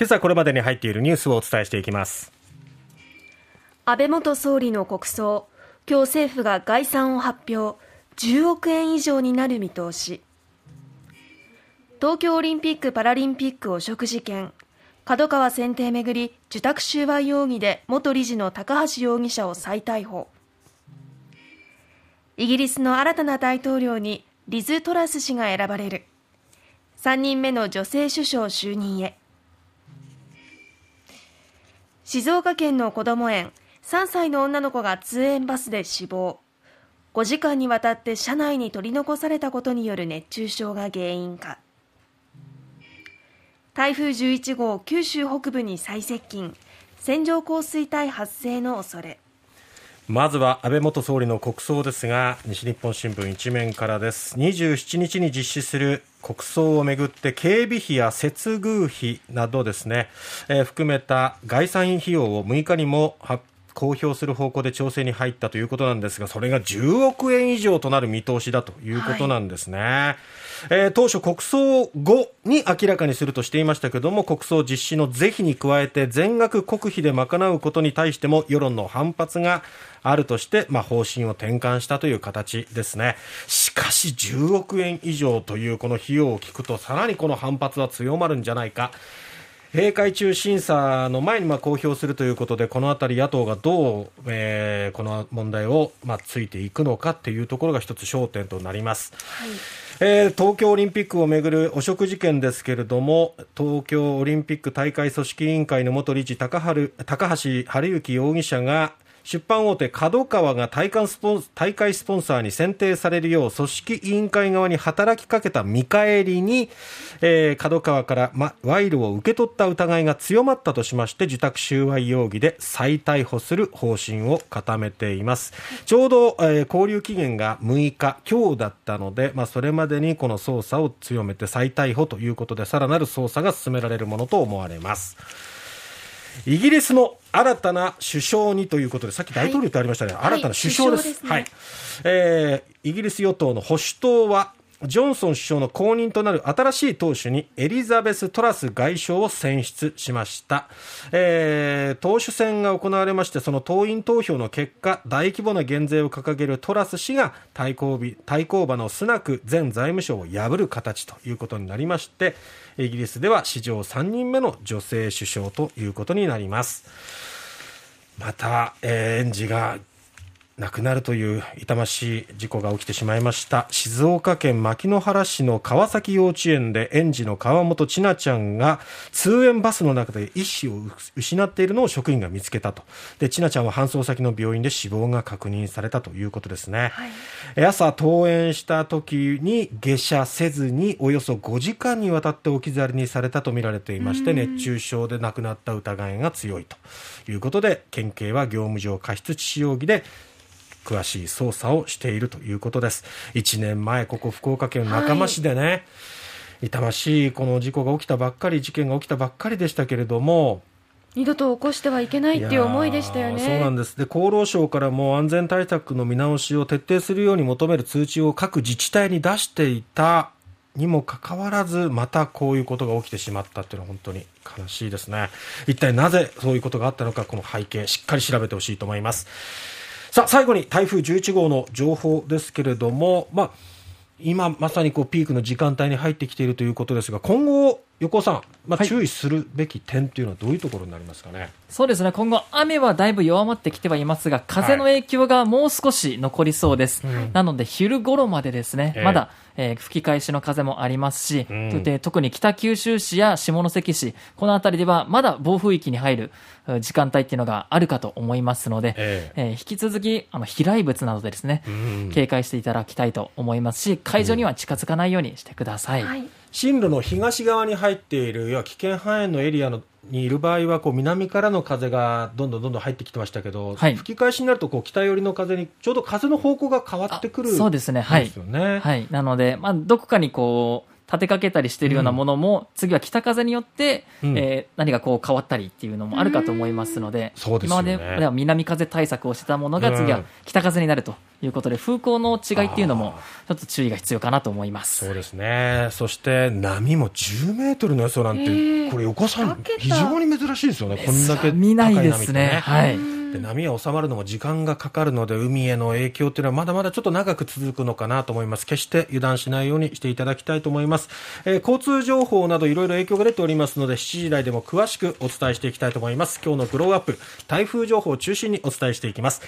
今朝これまでに入っているニュースをお伝えしていきます。安倍元総理の国葬今日政府が概算を発表10億円以上になる見通し。東京オリンピック・パラリンピック汚職事件角川選定めぐり受託収賄容疑で元理事の高橋容疑者を再逮捕。イギリスの新たな大統領にリズ・トラス氏が選ばれる。3人目の女性首相就任へ。静岡県のこども園3歳の女の子が通園バスで死亡。5時間にわたって車内に取り残されたことによる熱中症が原因か。台風11号九州北部に最接近。線状降水帯発生の恐れ。まずは安倍元総理の国葬ですが西日本新聞一面からです。27日に実施する国葬をめぐって警備費や接遇費などですね、えー、含めた概算費用を6日にも発公表する方向で調整に入ったということなんですが、それが10億円以上となる見通しだということなんですね。はい、えー、当初、国葬後に明らかにするとしていましたけれども、国葬実施の是非に加えて、全額国費で賄うことに対しても、世論の反発があるとして、まあ、方針を転換したという形ですね。しかし、10億円以上というこの費用を聞くと、さらにこの反発は強まるんじゃないか。閉会中審査の前にまあ公表するということで、このあたり野党がどう、えー、この問題をまあついていくのかっていうところが一つ焦点となります。はいえー、東京オリンピックをめぐる汚職事件ですけれども、東京オリンピック大会組織委員会の元理事高高橋治之容疑者が、出版大手 KADOKAWA が大会スポン大会スポンサーに選定されるよう組織委員会側に働きかけた見返りに、えー、KADOKAWA から、ま、賄賂を受け取った疑いが強まったとしまして受託収賄容疑で再逮捕する方針を固めています。ちょうど、えー、交留期限が6日今日だったので、まあ、それまでにこの捜査を強めて再逮捕ということでさらなる捜査が進められるものと思われます。イギリスの新たな首相にということで、さっき大統領とありましたね、はい、新たな首相です。はい、ですね、はい、えー、イギリス与党の保守党は、ジョンソン首相の後任となる新しい党首にエリザベス・トラス外相を選出しました、えー、党首選が行われましてその党員投票の結果大規模な減税を掲げるトラス氏が対抗日対抗馬のスナク前財務省を破る形ということになりましてイギリスでは史上3人目の女性首相ということになります。また、えー、園児が亡くなるという痛ましい事故が起きてしまいました。静岡県牧之原市の川崎幼稚園で園児の川本千奈ちゃんが通園バスの中で意識を失っているのを職員が見つけたと。で千奈ちゃんは搬送先の病院で死亡が確認されたということですね、はい、朝登園した時に下車せずにおよそ5時間にわたって置き去りにされたとみられていまして熱中症で亡くなった疑いが強いということで県警は業務上過失致死容疑で詳しい捜査をしているということです1年前ここ福岡県中間市でね、はい、痛ましいこの事故が起きたばっかり事件が起きたばっかりでしたけれども二度と起こしてはいけないっていう思いでしたよね。そうなんです。で、厚労省からも安全対策の見直しを徹底するように求める通知を各自治体に出していたにもかかわらず、またこういうことが起きてしまったっていうのは本当に悲しいですね。一体なぜそういうことがあったのか、この背景、しっかり調べてほしいと思います。さあ、最後に台風11号の情報ですけれども、まあ、今まさにこうピークの時間帯に入ってきているということですが、今後、横尾さん、まあ、注意するべき点というのはどういうところになりますかね？そうですね、今後、雨はだいぶ弱まってきてはいますが、風の影響がもう少し残りそうです。はい、なので、昼頃までですね、えー、まだえー、吹き返しの風もありますし、うん、で特に北九州市や下関市、この辺りではまだ暴風域に入る時間帯っていうのがあるかと思いますので、えー、えー、引き続きあの飛来物などでですね、うん、警戒していただきたいと思いますし、会場には近づかないようにしてください。うんはい進路の東側に入っている、要は危険半円のエリアのにいる場合はこう南からの風がどんどんどんどん入ってきてましたけど、はい、吹き返しになるとこう北寄りの風にちょうど風の方向が変わってくるそうですね、はい、はい、なので、まあ、どこかにこう立てかけたりしているようなものも、次は北風によって、うん、えー、何かこう変わったりっていうのもあるかと思いますので、でね、今までは南風対策をしてたものが次は北風になるということで、風向の違いっていうのもちょっと注意が必要かなと思います。そうですね。そして波も10メートルの予想なんて、えー、これ横さん非常に珍しいですよね。こんだけ見ないですね。はいで波が収まるのも時間がかかるので海への影響っていうのはまだまだちょっと長く続くのかなと思います。決して油断しないようにしていただきたいと思います、えー、交通情報などいろいろ影響が出ておりますので7時台でも詳しくお伝えしていきたいと思います。今日のグローアップ台風情報を中心にお伝えしていきます